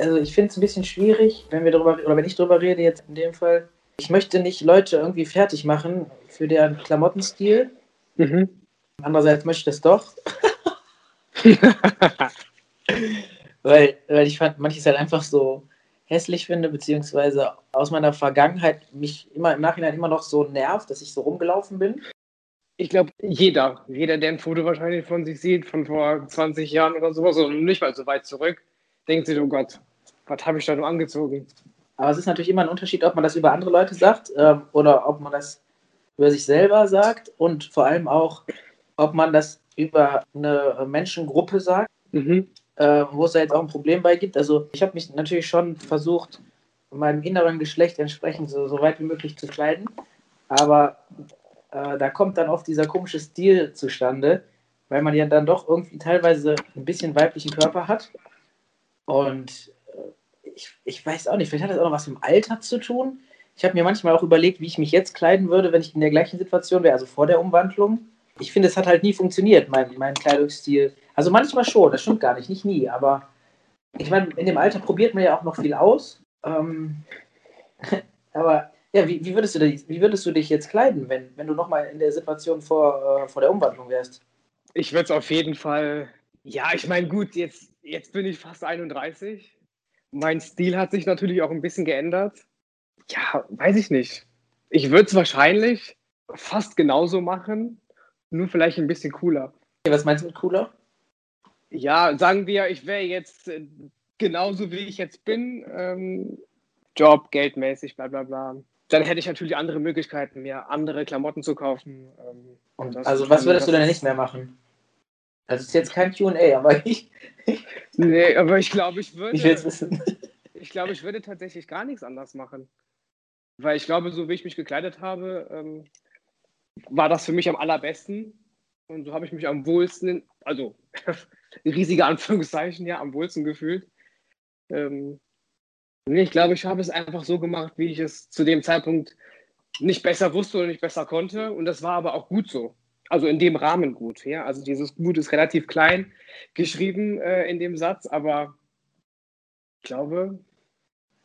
also ich finde es ein bisschen schwierig, wenn wir darüber, oder wenn ich darüber rede jetzt in dem Fall. Ich möchte nicht Leute irgendwie fertig machen für deren Klamottenstil. Mhm. Andererseits möchte ich das doch. weil, weil ich fand manches halt einfach so hässlich finde, beziehungsweise aus meiner Vergangenheit mich immer im Nachhinein immer noch so nervt, dass ich so rumgelaufen bin. Ich glaube, jeder, jeder, der ein Foto wahrscheinlich von sich sieht, von vor 20 Jahren oder sowas, und nicht mal so weit zurück, denkt sich, oh Gott, was habe ich da nur angezogen? Aber es ist natürlich immer ein Unterschied, ob man das über andere Leute sagt ähm, oder ob man das über sich selber sagt und vor allem auch, ob man das über eine Menschengruppe sagt. Mhm äh, wo es da jetzt auch ein Problem bei gibt. Also ich habe mich natürlich schon versucht, meinem inneren Geschlecht entsprechend so, so weit wie möglich zu kleiden. Aber äh, da kommt dann oft dieser komische Stil zustande, weil man ja dann doch irgendwie teilweise ein bisschen weiblichen Körper hat. Und äh, ich, ich weiß auch nicht, vielleicht hat das auch noch was mit dem Alter zu tun. Ich habe mir manchmal auch überlegt, wie ich mich jetzt kleiden würde, wenn ich in der gleichen Situation wäre, also vor der Umwandlung. Ich finde, es hat halt nie funktioniert, mein, mein Kleidungsstil. Also manchmal schon, das stimmt gar nicht, nicht nie, aber ich meine, in dem Alter probiert man ja auch noch viel aus. Ähm, aber ja, wie, wie, würdest du dich, wie würdest du dich jetzt kleiden, wenn, wenn du nochmal in der Situation vor, äh, vor der Umwandlung wärst? Ich würde es auf jeden Fall, ja, ich meine, gut, jetzt, jetzt bin ich fast 31. Mein Stil hat sich natürlich auch ein bisschen geändert. Ja, weiß ich nicht. Ich würde es wahrscheinlich fast genauso machen, nur vielleicht ein bisschen cooler. Was meinst du mit cooler? ja, sagen wir, ich wäre jetzt äh, genauso wie ich jetzt bin, ähm, Job, geldmäßig, bla bla bla. Dann hätte ich natürlich andere Möglichkeiten, mir andere Klamotten zu kaufen. Ähm, also was würdest du denn nicht mehr machen? Also es ist jetzt kein QA, aber ich. nee, aber ich glaube, ich würde. Ich will wissen. Ich glaube, ich würde tatsächlich gar nichts anders machen. Weil ich glaube, so wie ich mich gekleidet habe, ähm, war das für mich am allerbesten. Und so habe ich mich am wohlsten, also riesige Anführungszeichen, ja, am wohlsten gefühlt. Ähm, ich glaube, ich habe es einfach so gemacht, wie ich es zu dem Zeitpunkt nicht besser wusste oder nicht besser konnte. Und das war aber auch gut so. Also in dem Rahmen gut. Ja? Also dieses Gut ist relativ klein geschrieben äh, in dem Satz, aber ich glaube.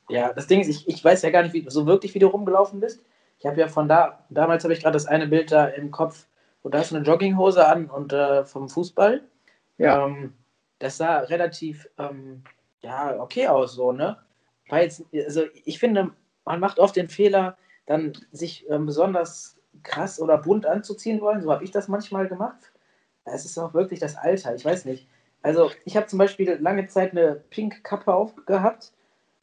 Ja, das Ding ist, ich, ich weiß ja gar nicht, wie, so wirklich, wie du rumgelaufen bist. Ich habe ja von da, damals habe ich gerade das eine Bild da im Kopf, wo da du eine Jogginghose an und äh, vom Fußball. Ja. Ähm, das sah relativ ähm, ja, okay aus, so, ne? Weil jetzt, also ich finde, man macht oft den Fehler, dann sich ähm, besonders krass oder bunt anzuziehen wollen. So habe ich das manchmal gemacht. Es ist auch wirklich das Alter, ich weiß nicht. Also ich habe zum Beispiel lange Zeit eine pink Kappe aufgehabt.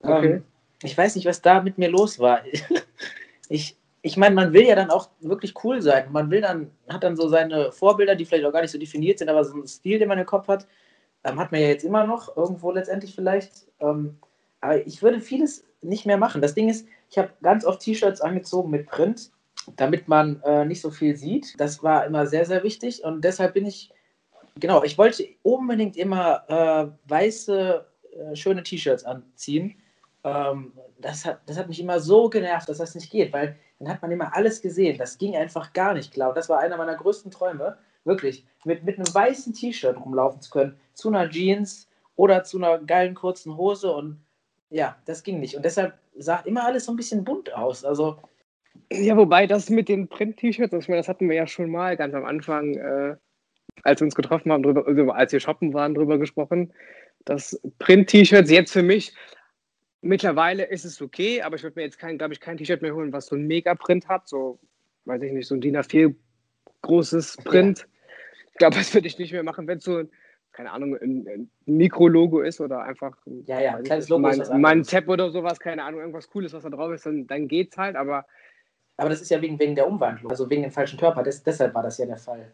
Okay. Ähm, ich weiß nicht, was da mit mir los war. ich, ich meine, man will ja dann auch wirklich cool sein. Man will dann, hat dann so seine Vorbilder, die vielleicht auch gar nicht so definiert sind, aber so ein Stil, den man im Kopf hat, ähm, hat man ja jetzt immer noch, irgendwo letztendlich vielleicht. Ähm, aber ich würde vieles nicht mehr machen. Das Ding ist, ich habe ganz oft T-Shirts angezogen mit Print, damit man äh, nicht so viel sieht. Das war immer sehr, sehr wichtig und deshalb bin ich, genau, ich wollte unbedingt immer äh, weiße, äh, schöne T-Shirts anziehen. Ähm, das, hat, das hat mich immer so genervt, dass das nicht geht, weil dann hat man immer alles gesehen. Das ging einfach gar nicht klar. Und das war einer meiner größten Träume, wirklich, mit, mit einem weißen T-Shirt rumlaufen zu können, zu einer Jeans oder zu einer geilen kurzen Hose. Und ja, das ging nicht. Und deshalb sah immer alles so ein bisschen bunt aus. Also. Ja, wobei das mit den Print-T-Shirts, ich meine, das hatten wir ja schon mal ganz am Anfang, äh, als wir uns getroffen haben, drüber, also als wir shoppen waren, drüber gesprochen, dass Print-T-Shirts jetzt für mich Mittlerweile ist es okay, aber ich würde mir jetzt glaube ich, kein T-Shirt mehr holen, was so ein Mega-Print hat, so, weiß ich nicht, so ein DIN A4 großes Print. Ja. Ich glaube, das würde ich nicht mehr machen, wenn es so, keine Ahnung, ein, ein Mikro-Logo ist oder einfach ja, ja, ein kleines Logo mein, mein Tab oder sowas, keine Ahnung, irgendwas Cooles, was da drauf ist, dann, dann geht's halt, aber. Aber das ist ja wegen, wegen der Umwandlung, also wegen dem falschen Körper, das, deshalb war das ja der Fall.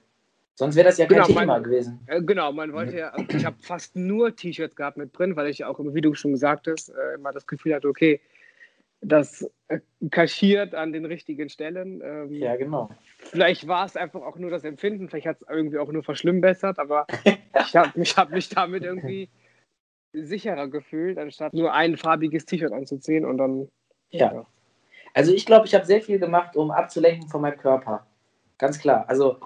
Sonst wäre das ja kein genau, Thema man, gewesen. Äh, genau, man wollte ja, also ich habe fast nur T-Shirts gehabt mit Print, weil ich auch, wie du schon gesagt hast, äh, immer das Gefühl hatte, okay, das äh, kaschiert an den richtigen Stellen. Ähm, ja, genau. Vielleicht war es einfach auch nur das Empfinden, vielleicht hat es irgendwie auch nur verschlimmbessert, aber ich habe mich, hab mich damit irgendwie sicherer gefühlt, anstatt nur ein farbiges T-Shirt anzuziehen und dann. Ja. ja. Also ich glaube, ich habe sehr viel gemacht, um abzulenken von meinem Körper. Ganz klar. Also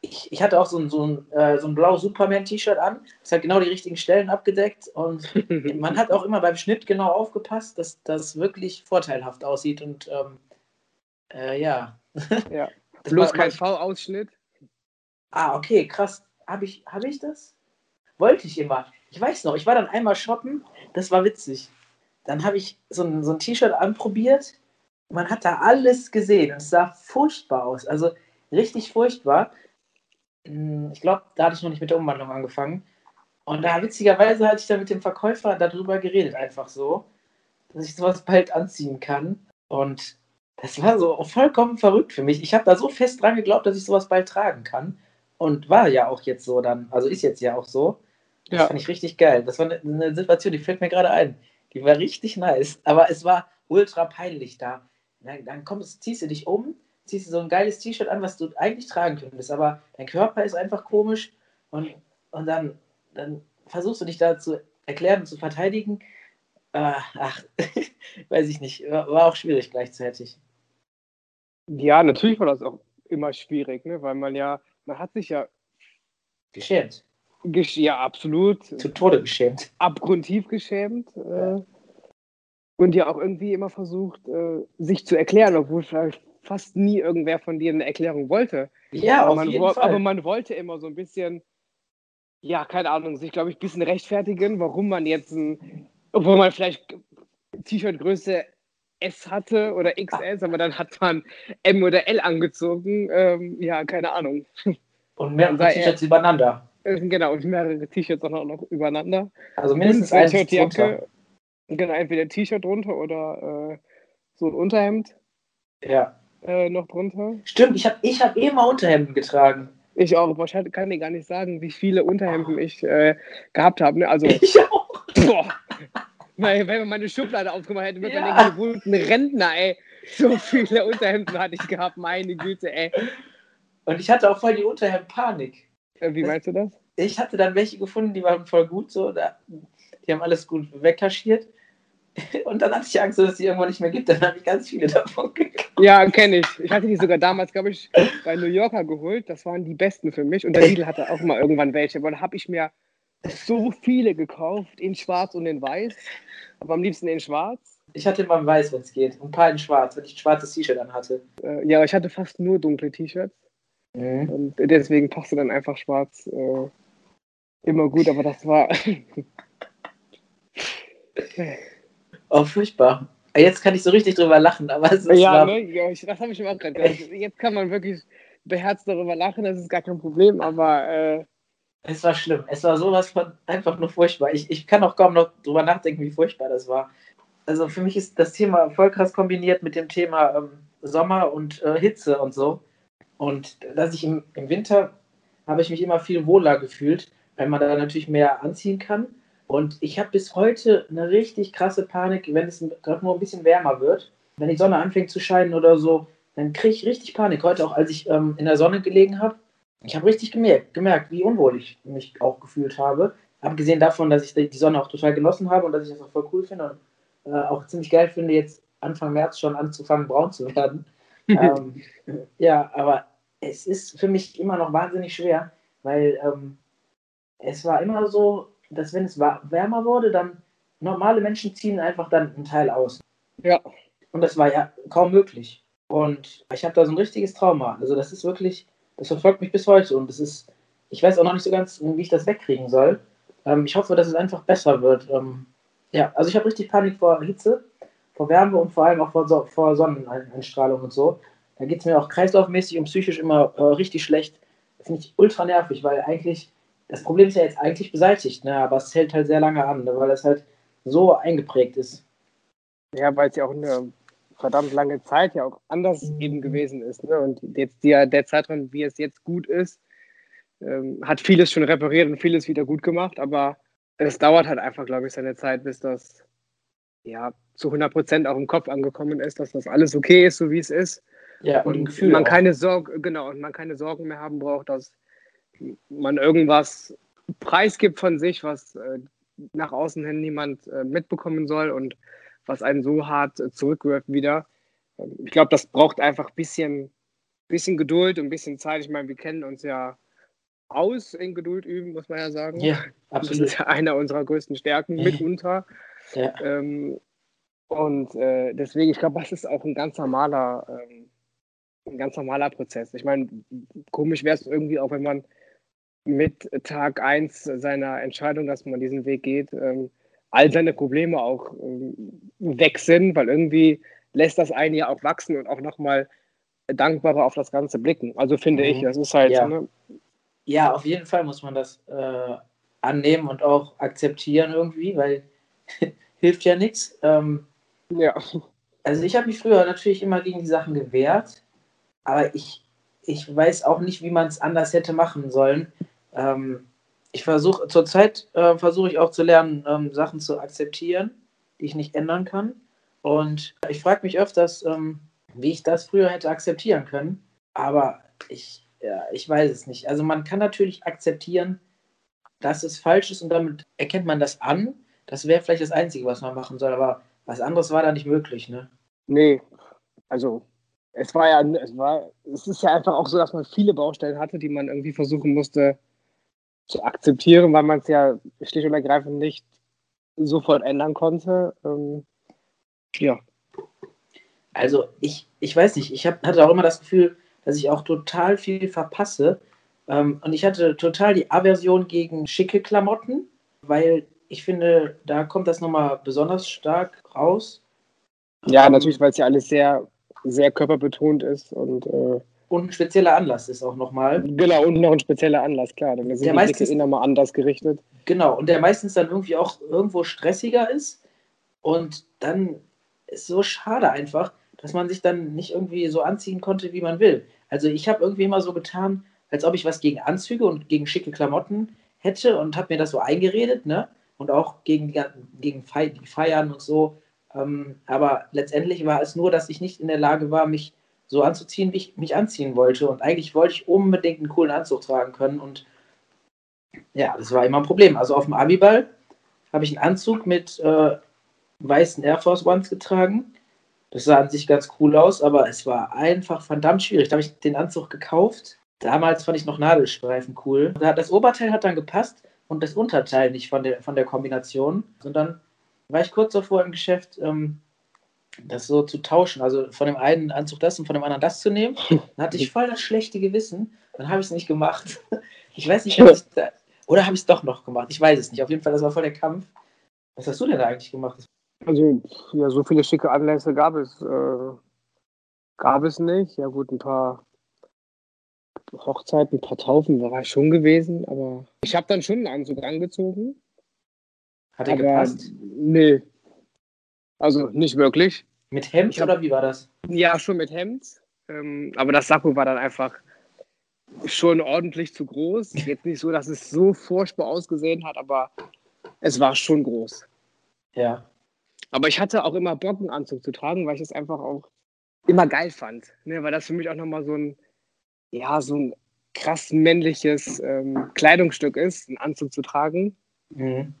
ich, ich hatte auch so ein, so ein, äh, so ein blau Superman-T-Shirt an. Das hat genau die richtigen Stellen abgedeckt. Und man hat auch immer beim Schnitt genau aufgepasst, dass das wirklich vorteilhaft aussieht. Und ähm, äh, ja. ja. Bloß kein V-Ausschnitt. Ah, okay, krass. Habe ich, hab ich das? Wollte ich immer. Ich weiß noch, ich war dann einmal shoppen, das war witzig. Dann habe ich so ein, so ein T-Shirt anprobiert. Man hat da alles gesehen. Es sah furchtbar aus. Also richtig furchtbar. Hm, ich glaube, da hatte ich noch nicht mit der Umwandlung angefangen. Und da witzigerweise hatte ich dann mit dem Verkäufer darüber geredet, einfach so, dass ich sowas bald anziehen kann. Und das war so vollkommen verrückt für mich. Ich habe da so fest dran geglaubt, dass ich sowas bald tragen kann. Und war ja auch jetzt so dann, also ist jetzt ja auch so. Das ja. fand ich richtig geil. Das war eine, Situation, die fällt mir gerade ein. Die war richtig nice, aber es war ultra peinlich da. Dann, dann kommst, ziehst du dich um ziehst du so ein geiles T-Shirt an, was du eigentlich tragen könntest, aber dein Körper ist einfach komisch und, und dann, dann versuchst du dich da zu erklären und zu verteidigen. Äh, ach, weiß ich nicht, war, war, auch schwierig gleichzeitig. Ja, natürlich war das auch immer schwierig, ne? weil man ja, man hat sich ja geschämt. Gesch ja, absolut. Zu Tode geschämt. Abgrundtief geschämt. Äh, und ja auch irgendwie immer versucht, äh, sich zu erklären, obwohl vielleicht fast nie irgendwer von dir eine Erklärung wollte. Ja, aber auf man, jeden Fall. Aber man wollte immer so ein bisschen, ja, keine Ahnung, sich, glaube ich, ein bisschen rechtfertigen, warum man jetzt ein, obwohl man vielleicht T-Shirt-Größe S hatte oder XS, aber dann hat man M oder L angezogen. Ähm, ja, keine Ahnung. Und mehrere T-Shirts übereinander. Genau, und mehrere T-Shirts auch noch übereinander. Also mindestens ein T-Shirt Genau, entweder T-Shirt drunter oder äh, so ein Unterhemd. Ja äh, noch drunter. Stimmt, ich habe ich hab eh mal Unterhemden getragen. Ich auch. Wahrscheinlich kann dir gar nicht sagen, wie viele Unterhemden oh. ich äh, gehabt habe. Ne? Also, ich auch. Boah. Weil, wenn man meine Schublade aufgemacht hätte, würde ja. man denken, du ein Rentner, ey. So viele Unterhemden hatte ich gehabt, meine Güte, ey. Und ich hatte auch voll die Unterhemd-Panik. Äh, wie meinst du das? Ich hatte dann welche gefunden, die waren voll gut so. Da, die haben alles gut wegkaschiert. Und dann hatte ich Angst, dass es die irgendwann nicht mehr gibt. Dann habe ich ganz viele davon gekauft. Ja, kenne ich. Ich hatte die sogar damals, glaube ich, bei New Yorker geholt. Das waren die besten für mich. Und der Lidl hatte auch mal irgendwann welche. Aber da habe ich mir so viele gekauft, in schwarz und in weiß. Aber am liebsten in schwarz. Ich hatte immer in weiß, wenn es geht. Und ein paar in schwarz, wenn ich ein schwarzes T-Shirt an hatte. Äh, ja, aber ich hatte fast nur dunkle T-Shirts. Mhm. Und deswegen passte dann einfach schwarz äh, immer gut. Aber das war. Oh, furchtbar. Jetzt kann ich so richtig drüber lachen, aber es ist. Ja, ne? ja das habe ich mir auch gerade gedacht. Jetzt kann man wirklich beherzt darüber lachen, das ist gar kein Problem, aber. Äh... es war schlimm. Es war sowas von einfach nur furchtbar. Ich, ich kann auch kaum noch drüber nachdenken, wie furchtbar das war. Also für mich ist das Thema voll krass kombiniert mit dem Thema ähm, Sommer und äh, Hitze und so. Und dass ich im, im Winter habe ich mich immer viel wohler gefühlt, weil man da natürlich mehr anziehen kann. Und ich habe bis heute eine richtig krasse Panik, wenn es gerade nur ein bisschen wärmer wird. Wenn die Sonne anfängt zu scheinen oder so, dann kriege ich richtig Panik. Heute auch, als ich ähm, in der Sonne gelegen habe. Ich habe richtig gemerkt, gemerkt, wie unwohl ich mich auch gefühlt habe. Abgesehen davon, dass ich die Sonne auch total genossen habe und dass ich das auch voll cool finde und äh, auch ziemlich geil finde, jetzt Anfang März schon anzufangen, braun zu werden. ähm, ja, aber es ist für mich immer noch wahnsinnig schwer, weil ähm, es war immer so, dass wenn es wärmer wurde, dann normale Menschen ziehen einfach dann einen Teil aus. Ja. Und das war ja kaum möglich. Und ich habe da so ein richtiges Trauma. Also das ist wirklich, das verfolgt mich bis heute. Und das ist, ich weiß auch noch nicht so ganz, wie ich das wegkriegen soll. Ähm, ich hoffe, dass es einfach besser wird. Ähm, ja, also ich habe richtig Panik vor Hitze, vor Wärme und vor allem auch vor, so vor Sonneneinstrahlung und so. Da geht es mir auch kreislaufmäßig und psychisch immer äh, richtig schlecht. Das finde ich ultra nervig, weil eigentlich das Problem ist ja jetzt eigentlich beseitigt, ne? aber es hält halt sehr lange an, ne? weil es halt so eingeprägt ist. Ja, weil es ja auch eine verdammt lange Zeit ja auch anders eben gewesen ist. Ne? Und jetzt der, der Zeitraum, wie es jetzt gut ist, ähm, hat vieles schon repariert und vieles wieder gut gemacht, aber es dauert halt einfach, glaube ich, seine Zeit, bis das ja zu 100 Prozent auch im Kopf angekommen ist, dass das alles okay ist, so wie es ist. Ja, und, und man auch. keine Sorge, genau, und man keine Sorgen mehr haben braucht, dass man irgendwas preisgibt von sich, was äh, nach außen hin niemand äh, mitbekommen soll und was einen so hart äh, zurückwirft wieder. Ähm, ich glaube, das braucht einfach ein bisschen bisschen Geduld und ein bisschen Zeit. Ich meine, wir kennen uns ja aus in Geduld üben, muss man ja sagen. Ja, absolut. Das ist ja einer unserer größten Stärken mitunter. Ja. Ähm, und äh, deswegen, ich glaube, das ist auch ein ganz normaler, ähm, ein ganz normaler Prozess. Ich meine, komisch wäre es irgendwie auch, wenn man mit Tag 1 seiner Entscheidung, dass man diesen Weg geht, ähm, all seine Probleme auch ähm, weg sind, weil irgendwie lässt das einen ja auch wachsen und auch nochmal dankbarer auf das Ganze blicken. Also finde mhm. ich, das ist halt. Ja. Ne? ja, auf jeden Fall muss man das äh, annehmen und auch akzeptieren irgendwie, weil hilft ja nichts. Ähm, ja. Also ich habe mich früher natürlich immer gegen die Sachen gewehrt, aber ich, ich weiß auch nicht, wie man es anders hätte machen sollen. Ähm, ich versuche zurzeit äh, versuche ich auch zu lernen, ähm, Sachen zu akzeptieren, die ich nicht ändern kann. Und ich frage mich öfters, ähm, wie ich das früher hätte akzeptieren können. Aber ich, ja, ich weiß es nicht. Also man kann natürlich akzeptieren, dass es falsch ist und damit erkennt man das an. Das wäre vielleicht das Einzige, was man machen soll. Aber was anderes war da nicht möglich, ne? Nee, also es war ja, es war, es ist ja einfach auch so, dass man viele Baustellen hatte, die man irgendwie versuchen musste zu akzeptieren, weil man es ja schlicht und ergreifend nicht sofort ändern konnte. Ähm, ja. Also ich, ich weiß nicht, ich hab, hatte auch immer das Gefühl, dass ich auch total viel verpasse. Ähm, und ich hatte total die Aversion gegen schicke Klamotten, weil ich finde, da kommt das nochmal besonders stark raus. Ja, ähm, natürlich, weil es ja alles sehr, sehr körperbetont ist und äh, und ein spezieller Anlass ist auch nochmal. Genau, und noch ein spezieller Anlass, klar. Dann sind der die meistens, Blicke immer anders gerichtet. Genau, und der meistens dann irgendwie auch irgendwo stressiger ist. Und dann ist so schade einfach, dass man sich dann nicht irgendwie so anziehen konnte, wie man will. Also ich habe irgendwie immer so getan, als ob ich was gegen Anzüge und gegen schicke Klamotten hätte und habe mir das so eingeredet, ne? Und auch gegen, gegen die Feiern und so. Ähm, aber letztendlich war es nur, dass ich nicht in der Lage war, mich so anzuziehen, wie ich mich anziehen wollte. Und eigentlich wollte ich unbedingt einen coolen Anzug tragen können. Und ja, das war immer ein Problem. Also auf dem Abiball habe ich einen Anzug mit äh, weißen Air Force Ones getragen. Das sah an sich ganz cool aus, aber es war einfach verdammt schwierig. Da habe ich den Anzug gekauft. Damals fand ich noch Nadelstreifen cool. Das Oberteil hat dann gepasst und das Unterteil nicht von der, von der Kombination. Und dann war ich kurz davor im Geschäft, ähm, das so zu tauschen, also von dem einen Anzug das und von dem anderen das zu nehmen. Dann hatte ich voll das schlechte Gewissen. Dann habe ich es nicht gemacht. Ich weiß nicht, ich da, oder habe ich es doch noch gemacht? Ich weiß es nicht. Auf jeden Fall, das war voll der Kampf. Was hast du denn da eigentlich gemacht? Also, ja, so viele schicke Anlässe gab es, äh, gab es nicht. Ja, gut, ein paar Hochzeiten, ein paar Taufen war ich schon gewesen, aber ich habe dann schon einen Anzug angezogen. Hat er gepasst? Nee, also nicht wirklich. Mit Hemd oder wie war das? Ja, schon mit Hemd. Ähm, aber das Sakko war dann einfach schon ordentlich zu groß. Jetzt nicht so, dass es so furchtbar ausgesehen hat, aber es war schon groß. Ja. Aber ich hatte auch immer Bock, einen Anzug zu tragen, weil ich es einfach auch immer geil fand. Ne? Weil das für mich auch nochmal so ein, ja, so ein krass männliches ähm, Kleidungsstück ist, einen Anzug zu tragen. Mhm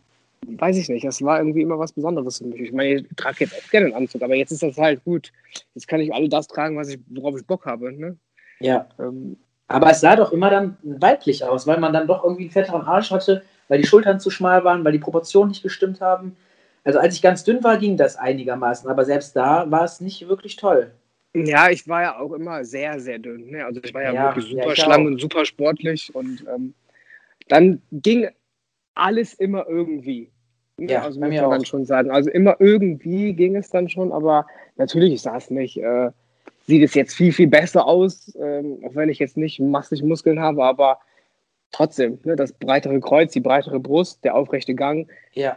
weiß ich nicht, das war irgendwie immer was Besonderes für mich. Ich meine, ich trage jetzt auch gerne einen Anzug, aber jetzt ist das halt gut. Jetzt kann ich all das tragen, was ich, worauf ich Bock habe. Ne? Ja. Ähm, aber es sah doch immer dann weiblich aus, weil man dann doch irgendwie einen fetteren Arsch hatte, weil die Schultern zu schmal waren, weil die Proportionen nicht gestimmt haben. Also als ich ganz dünn war, ging das einigermaßen, aber selbst da war es nicht wirklich toll. Ja, ich war ja auch immer sehr, sehr dünn. Ne? Also ich war ja, ja wirklich super ja, schlank und super sportlich und ähm, dann ging alles immer irgendwie. Ne? Ja, also muss man schon sagen. Also immer irgendwie ging es dann schon, aber natürlich ich sah es nicht. Äh, sieht es jetzt viel, viel besser aus, ähm, auch wenn ich jetzt nicht massig Muskeln habe, aber trotzdem, ne, das breitere Kreuz, die breitere Brust, der aufrechte Gang. Ja.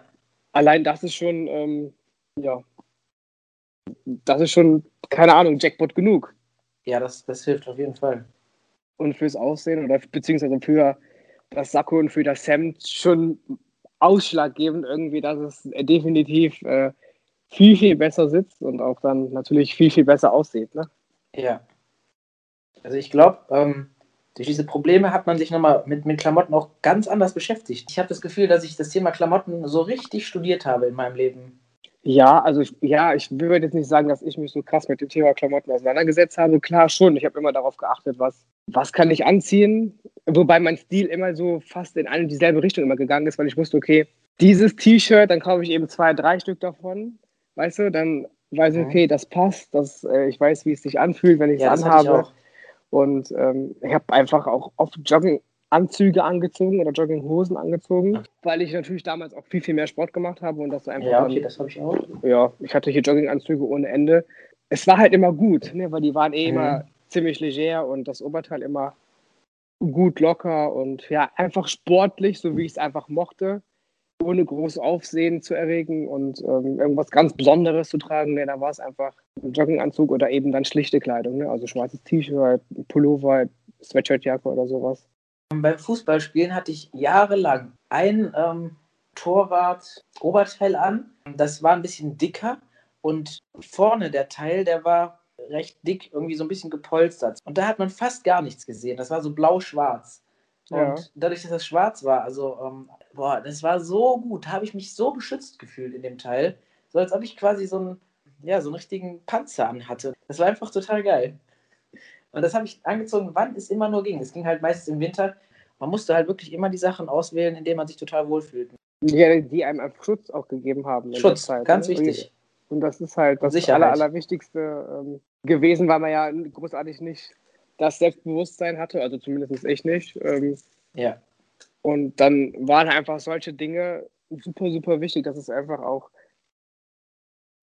Allein das ist schon, ähm, ja, das ist schon, keine Ahnung, Jackpot genug. Ja, das, das hilft auf jeden Fall. Und fürs Aussehen oder beziehungsweise für das Sakko und für das Hemd schon ausschlaggebend irgendwie, dass es definitiv äh, viel, viel besser sitzt und auch dann natürlich viel, viel besser aussieht. Ne? Ja. Also ich glaube, ähm, durch diese Probleme hat man sich nochmal mit, mit Klamotten auch ganz anders beschäftigt. Ich habe das Gefühl, dass ich das Thema Klamotten so richtig studiert habe in meinem Leben. Ja, also ich, ja, ich würde jetzt nicht sagen, dass ich mich so krass mit dem Thema Klamotten auseinandergesetzt habe. Klar schon, ich habe immer darauf geachtet, was, was kann ich anziehen. Wobei mein Stil immer so fast in eine dieselbe Richtung immer gegangen ist, weil ich wusste, okay, dieses T-Shirt, dann kaufe ich eben zwei, drei Stück davon. Weißt du, dann weiß ich, okay, das passt, das, äh, ich weiß, wie es sich anfühlt, wenn ich es ja, anhabe. Und ähm, ich habe einfach auch oft Jogginganzüge angezogen oder Jogginghosen angezogen, weil ich natürlich damals auch viel, viel mehr Sport gemacht habe und das einfach. Ja, okay, dann, das habe ich auch. Ja, ich hatte hier Jogginganzüge ohne Ende. Es war halt immer gut, ne, weil die waren eh mhm. immer ziemlich leger und das Oberteil immer gut locker und ja, einfach sportlich, so wie ich es einfach mochte ohne groß Aufsehen zu erregen und ähm, irgendwas ganz Besonderes zu tragen. Nee, da war es einfach ein Jogginganzug oder eben dann schlichte Kleidung, ne? also schwarzes T-Shirt, Pullover, Sweatshirtjacke oder sowas. Beim Fußballspielen hatte ich jahrelang ein ähm, Torwart-Oberteil an. Das war ein bisschen dicker und vorne der Teil, der war recht dick, irgendwie so ein bisschen gepolstert. Und da hat man fast gar nichts gesehen. Das war so blau-schwarz. Und ja. dadurch, dass das schwarz war, also, ähm, boah, das war so gut, habe ich mich so beschützt gefühlt in dem Teil. So als ob ich quasi so einen, ja, so einen richtigen Panzer anhatte. Das war einfach total geil. Und das habe ich angezogen, wann es immer nur ging. Es ging halt meistens im Winter. Man musste halt wirklich immer die Sachen auswählen, in denen man sich total wohlfühlt. Ja, die einem Schutz auch gegeben haben. Schutz, Zeit, ganz ne? wichtig. Und das ist halt das Aller, Allerwichtigste ähm, gewesen, weil man ja großartig nicht das Selbstbewusstsein hatte, also zumindest ich nicht. Ähm, ja. Und dann waren einfach solche Dinge super, super wichtig, dass es einfach auch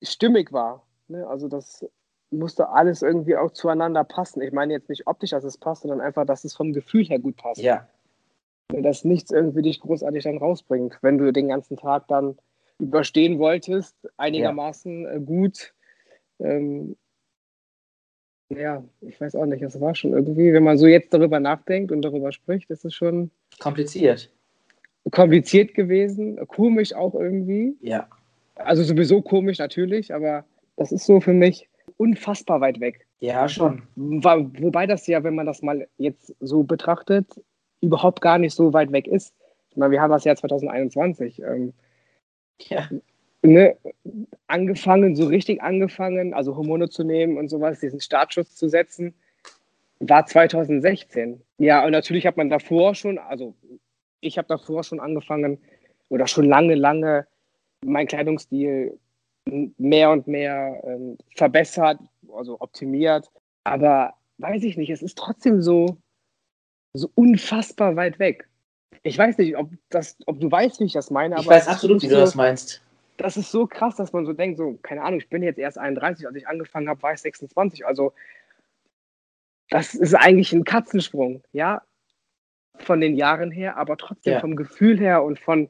stimmig war. Ne? Also das musste alles irgendwie auch zueinander passen. Ich meine jetzt nicht optisch, dass es passt, sondern einfach, dass es vom Gefühl her gut passt. Ja. Dass nichts irgendwie dich großartig dann rausbringt, wenn du den ganzen Tag dann überstehen wolltest, einigermaßen ja. Äh, gut. Ähm, ja, ich weiß auch nicht, es war schon irgendwie, wenn man so jetzt darüber nachdenkt und darüber spricht, ist es schon kompliziert. Kompliziert gewesen, komisch auch irgendwie. Ja. Also sowieso komisch natürlich, aber das ist so für mich unfassbar weit weg. Ja, schon. Wobei das ja, wenn man das mal jetzt so betrachtet, überhaupt gar nicht so weit weg ist. Ich meine, wir haben das Jahr 2021. Ähm, ja ne, angefangen, so richtig angefangen, also Hormone zu nehmen und sowas, diesen Startschuss zu setzen, war 2016. Ja, und natürlich hat man davor schon, also ich habe davor schon angefangen oder schon lange, lange meinen Kleidungsstil mehr und mehr ähm, verbessert, also optimiert. Aber weiß ich nicht, es ist trotzdem so, so unfassbar weit weg. Ich weiß nicht, ob, das, ob du weißt, wie ich das meine. ich weiß absolut, wie du das meinst das ist so krass, dass man so denkt, so, keine Ahnung, ich bin jetzt erst 31, als ich angefangen habe, war ich 26. Also, das ist eigentlich ein Katzensprung, ja, von den Jahren her, aber trotzdem ja. vom Gefühl her und von,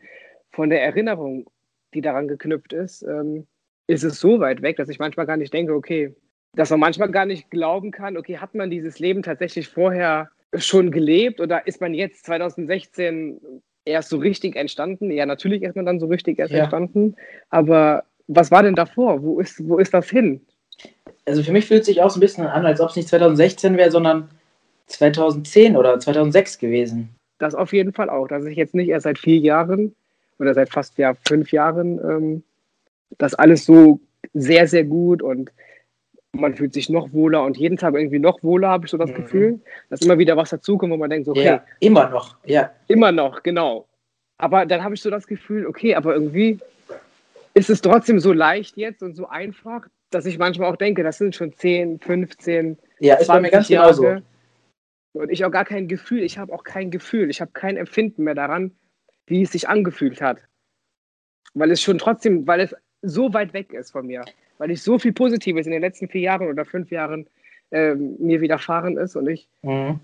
von der Erinnerung, die daran geknüpft ist, ähm, ist es so weit weg, dass ich manchmal gar nicht denke, okay, dass man manchmal gar nicht glauben kann, okay, hat man dieses Leben tatsächlich vorher schon gelebt oder ist man jetzt 2016 erst so richtig entstanden? Ja, natürlich ist man dann so richtig erst ja. entstanden. Aber was war denn davor? Wo ist, wo ist das hin? Also für mich fühlt es sich auch so ein bisschen an, als ob es nicht 2016 wäre, sondern 2010 oder 2006 gewesen. Das auf jeden Fall auch. Dass ich jetzt nicht erst seit vier Jahren oder seit fast ja, fünf Jahren ähm, das alles so sehr, sehr gut und man fühlt sich noch wohler und jeden Tag irgendwie noch wohler, habe ich so das mhm. Gefühl, dass immer wieder was dazukommt, wo man denkt, okay. Ja, immer noch, ja. Immer noch, genau. Aber dann habe ich so das Gefühl, okay, aber irgendwie ist es trotzdem so leicht jetzt und so einfach, dass ich manchmal auch denke, das sind schon 10, 15, ja, 20 ist bei mir ganz Jahre. Genauso. Und ich auch gar kein Gefühl, ich habe auch kein Gefühl, ich habe kein Empfinden mehr daran, wie es sich angefühlt hat. Weil es schon trotzdem, weil es so weit weg ist von mir weil ich so viel Positives in den letzten vier Jahren oder fünf Jahren äh, mir widerfahren ist und ich mhm.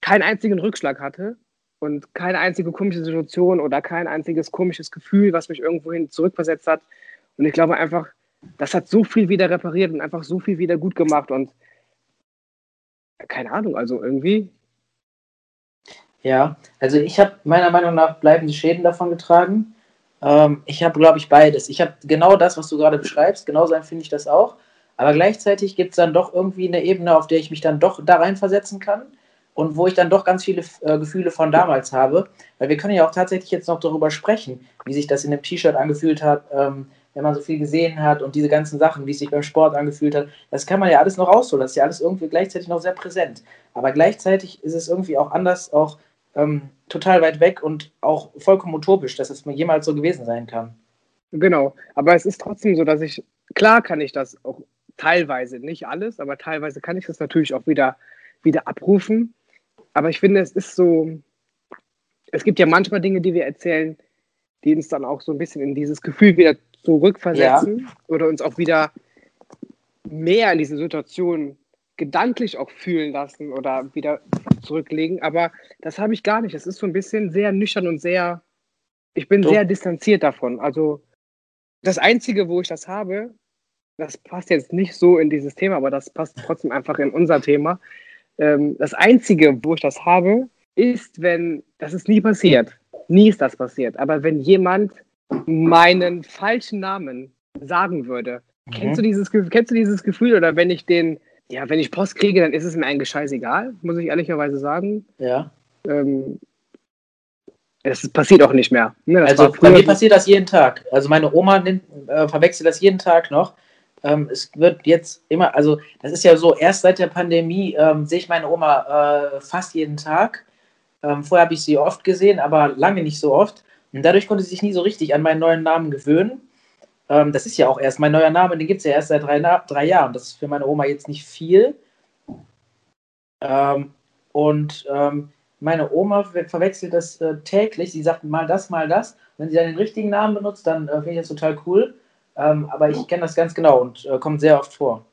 keinen einzigen Rückschlag hatte und keine einzige komische Situation oder kein einziges komisches Gefühl, was mich irgendwohin zurückversetzt hat. Und ich glaube einfach, das hat so viel wieder repariert und einfach so viel wieder gut gemacht und keine Ahnung, also irgendwie. Ja, also ich habe meiner Meinung nach bleibende Schäden davon getragen. Ähm, ich habe, glaube ich, beides. Ich habe genau das, was du gerade beschreibst, genauso empfinde ich das auch. Aber gleichzeitig gibt es dann doch irgendwie eine Ebene, auf der ich mich dann doch da reinversetzen kann und wo ich dann doch ganz viele äh, Gefühle von damals habe. Weil wir können ja auch tatsächlich jetzt noch darüber sprechen, wie sich das in dem T-Shirt angefühlt hat, ähm, wenn man so viel gesehen hat und diese ganzen Sachen, wie es sich beim Sport angefühlt hat, das kann man ja alles noch rausholen. Das ist ja alles irgendwie gleichzeitig noch sehr präsent. Aber gleichzeitig ist es irgendwie auch anders, auch ähm, total weit weg und auch vollkommen utopisch, dass es mir jemals so gewesen sein kann. Genau, aber es ist trotzdem so, dass ich, klar kann ich das auch teilweise, nicht alles, aber teilweise kann ich das natürlich auch wieder, wieder abrufen. Aber ich finde, es ist so, es gibt ja manchmal Dinge, die wir erzählen, die uns dann auch so ein bisschen in dieses Gefühl wieder zurückversetzen ja. oder uns auch wieder mehr in diese Situation gedanklich auch fühlen lassen oder wieder zurücklegen. Aber das habe ich gar nicht. Es ist so ein bisschen sehr nüchtern und sehr, ich bin Doch. sehr distanziert davon. Also das Einzige, wo ich das habe, das passt jetzt nicht so in dieses Thema, aber das passt trotzdem einfach in unser Thema. Ähm, das Einzige, wo ich das habe, ist, wenn, das ist nie passiert. Nie ist das passiert. Aber wenn jemand meinen falschen Namen sagen würde, mhm. kennst, du dieses, kennst du dieses Gefühl? Oder wenn ich den, ja, wenn ich Post kriege, dann ist es mir eigentlich scheißegal, muss ich ehrlicherweise sagen. Ja. Ähm, es passiert auch nicht mehr. Ne, also bei mir passiert das jeden Tag. Also meine Oma nimmt, äh, verwechselt das jeden Tag noch. Ähm, es wird jetzt immer, also das ist ja so, erst seit der Pandemie ähm, sehe ich meine Oma äh, fast jeden Tag. Ähm, vorher habe ich sie oft gesehen, aber lange nicht so oft. Und dadurch konnte sie sich nie so richtig an meinen neuen Namen gewöhnen. Ähm, das ist ja auch erst mein neuer Name, den gibt es ja erst seit drei, drei, Jahren. Das ist für meine Oma jetzt nicht viel. Ähm, und ähm, meine Oma verwechselt das äh, täglich. Sie sagt mal das, mal das. Wenn sie dann den richtigen Namen benutzt, dann äh, finde ich das total cool. Ähm, aber ich kenne das ganz genau und äh, kommt sehr oft vor.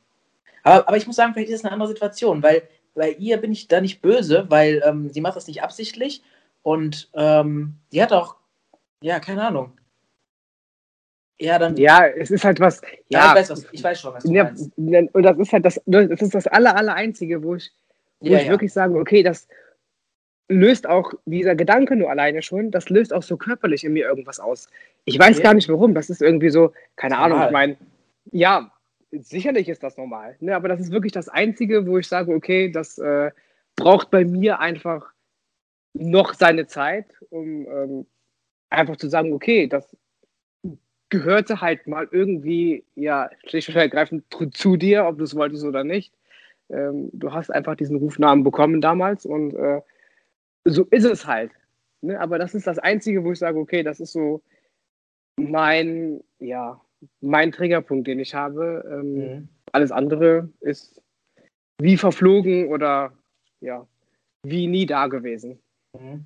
Aber, aber, ich muss sagen, vielleicht ist es eine andere Situation, weil bei ihr bin ich da nicht böse, weil ähm, sie macht das nicht absichtlich und ähm, die hat auch, ja, keine Ahnung. Ja, dann. Ja, es ist halt was. Ja, ja ich, weiß, was, ich weiß schon, was du ja, meinst. Und das ist halt das, das ist das aller, aller Einzige, wo ich, wo ja, ich ja. wirklich sage, okay, das, löst auch dieser Gedanke nur alleine schon, das löst auch so körperlich in mir irgendwas aus. Ich weiß gar nicht warum. Das ist irgendwie so, keine normal. Ahnung, ich meine, ja, sicherlich ist das normal. Ne? Aber das ist wirklich das Einzige, wo ich sage, okay, das äh, braucht bei mir einfach noch seine Zeit, um ähm, einfach zu sagen, okay, das gehörte halt mal irgendwie, ja, schlicht und ergreifend zu dir, ob du es wolltest oder nicht. Ähm, du hast einfach diesen Rufnamen bekommen damals und äh, so ist es halt. Ne? Aber das ist das Einzige, wo ich sage, okay, das ist so mein, ja, mein Triggerpunkt, den ich habe. Ähm, mhm. Alles andere ist wie verflogen oder ja, wie nie da gewesen. Mhm.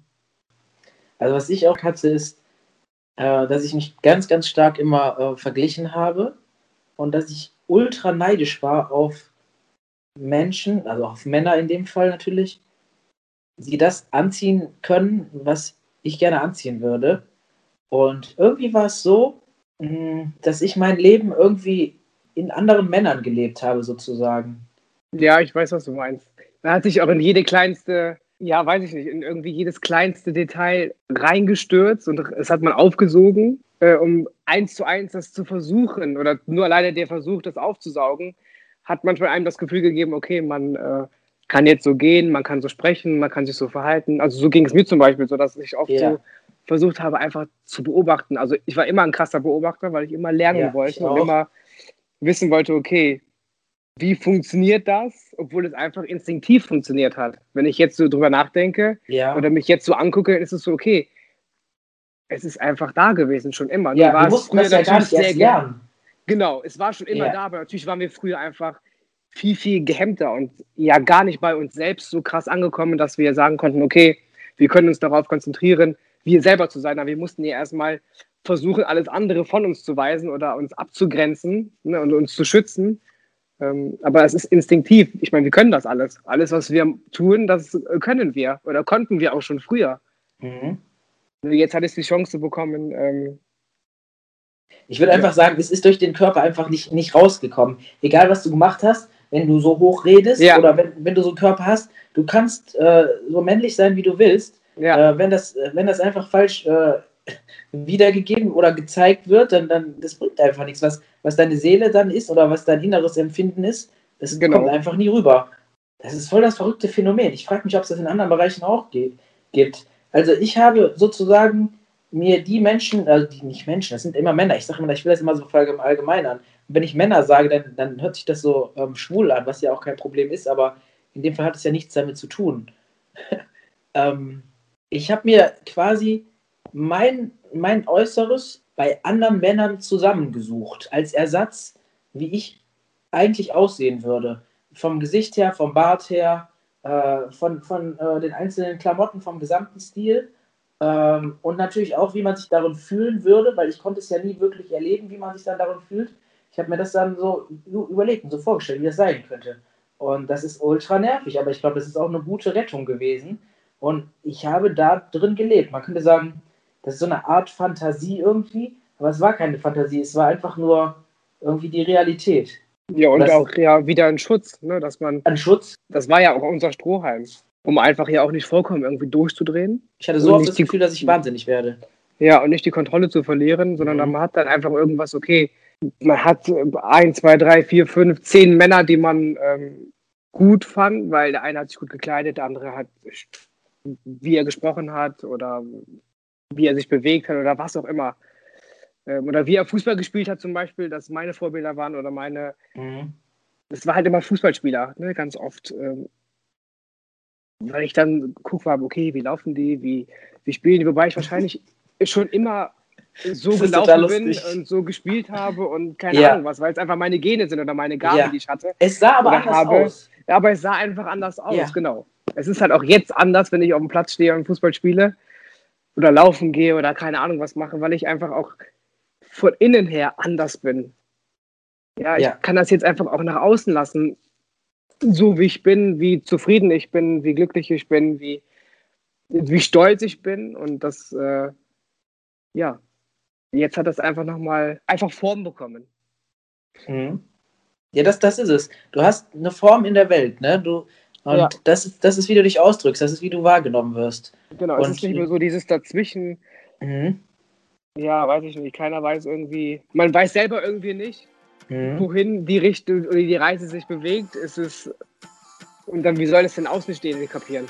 Also was ich auch hatte, ist, äh, dass ich mich ganz, ganz stark immer äh, verglichen habe und dass ich ultra neidisch war auf Menschen, also auf Männer in dem Fall natürlich, sie das anziehen können, was ich gerne anziehen würde. Und irgendwie war es so, mm, dass ich mein Leben irgendwie in anderen Männern gelebt habe, sozusagen. Ja, ich weiß, was du meinst. Man hat sich auch in jede kleinste, ja, weiß ich nicht, in irgendwie jedes kleinste Detail reingestürzt und es hat man aufgesogen, äh, um eins zu eins das zu versuchen oder nur alleine der Versuch, das aufzusaugen, hat manchmal einem das Gefühl gegeben, okay, man äh, kann jetzt so gehen, man kann so sprechen, man kann sich so verhalten. Also so ging es mir zum Beispiel, so dass ich oft yeah. so versucht habe, einfach zu beobachten. Also ich war immer ein krasser Beobachter, weil ich immer lernen ja, wollte und immer wissen wollte, okay, wie funktioniert das, obwohl es einfach instinktiv funktioniert hat. Wenn ich jetzt so drüber nachdenke ja. oder mich jetzt so angucke, ist es so, okay, es ist einfach da gewesen, schon immer. Ja, wir mussten das ja gar nicht erst lernen. Genau, es war schon immer ja. da, aber natürlich waren wir früher einfach viel, viel gehemmter und ja gar nicht bei uns selbst so krass angekommen, dass wir sagen konnten, okay, wir können uns darauf konzentrieren, wir selber zu sein. Aber wir mussten ja erstmal versuchen, alles andere von uns zu weisen oder uns abzugrenzen ne, und uns zu schützen. Ähm, aber es ist instinktiv. Ich meine, wir können das alles. Alles, was wir tun, das können wir oder konnten wir auch schon früher. Mhm. Jetzt hat es die Chance bekommen. Ähm, ich würde ja. einfach sagen, es ist durch den Körper einfach nicht, nicht rausgekommen. Egal, was du gemacht hast, wenn du so hoch redest ja. oder wenn, wenn du so einen Körper hast, du kannst äh, so männlich sein, wie du willst. Ja. Äh, wenn, das, wenn das einfach falsch äh, wiedergegeben oder gezeigt wird, dann, dann das bringt einfach nichts. Was, was deine Seele dann ist oder was dein inneres Empfinden ist, das genau. kommt einfach nie rüber. Das ist voll das verrückte Phänomen. Ich frage mich, ob es das in anderen Bereichen auch gibt. Also ich habe sozusagen mir die Menschen, also die nicht Menschen, das sind immer Männer, ich sage immer, ich will das immer so allgemein an. Und wenn ich Männer sage, dann, dann hört sich das so ähm, schwul an, was ja auch kein Problem ist, aber in dem Fall hat es ja nichts damit zu tun. ähm, ich habe mir quasi mein, mein Äußeres bei anderen Männern zusammengesucht, als Ersatz, wie ich eigentlich aussehen würde. Vom Gesicht her, vom Bart her, äh, von, von äh, den einzelnen Klamotten, vom gesamten Stil. Ähm, und natürlich auch, wie man sich darin fühlen würde, weil ich konnte es ja nie wirklich erleben, wie man sich dann darin fühlt. Ich habe mir das dann so überlegt und so vorgestellt, wie das sein könnte. Und das ist ultra nervig, aber ich glaube, das ist auch eine gute Rettung gewesen. Und ich habe da drin gelebt. Man könnte sagen, das ist so eine Art Fantasie irgendwie, aber es war keine Fantasie, es war einfach nur irgendwie die Realität. Ja, und das, auch ja wieder ein Schutz, ne, dass man. Ein Schutz? Das war ja auch unser Strohhalm, um einfach hier auch nicht vollkommen irgendwie durchzudrehen. Ich hatte so oft das Gefühl, dass ich wahnsinnig werde. Ja, und nicht die Kontrolle zu verlieren, sondern mhm. man hat dann einfach irgendwas, okay, man hat ein, zwei, drei, vier, fünf, zehn Männer, die man ähm, gut fand, weil der eine hat sich gut gekleidet, der andere hat, wie er gesprochen hat oder wie er sich bewegt hat oder was auch immer. Ähm, oder wie er Fußball gespielt hat zum Beispiel, dass meine Vorbilder waren oder meine. Mhm. Das war halt immer Fußballspieler, ne, ganz oft. Ähm, weil ich dann gucke, okay, wie laufen die, wie, wie spielen die, wobei ich wahrscheinlich schon immer so gelaufen bin und so gespielt habe und keine ja. Ahnung was, weil es einfach meine Gene sind oder meine Gaben, ja. die ich hatte. Es sah aber anders habe. aus. Ja, aber es sah einfach anders aus, ja. genau. Es ist halt auch jetzt anders, wenn ich auf dem Platz stehe und Fußball spiele oder laufen gehe oder keine Ahnung was mache, weil ich einfach auch von innen her anders bin. Ja, ich ja. kann das jetzt einfach auch nach außen lassen, so wie ich bin, wie zufrieden ich bin, wie glücklich ich bin, wie, wie stolz ich bin. Und das, äh, ja, jetzt hat das einfach nochmal einfach Form bekommen. Mhm. Ja, das, das ist es. Du hast eine Form in der Welt, ne? Du, und ja. das, ist, das ist, wie du dich ausdrückst, das ist, wie du wahrgenommen wirst. Genau, und, es ist nicht mehr so dieses Dazwischen. Mhm. Ja, weiß ich nicht. Keiner weiß irgendwie. Man weiß selber irgendwie nicht, mhm. wohin die Richtung oder die Reise sich bewegt. Es ist. Und dann, wie soll es denn Außenstehende kapieren?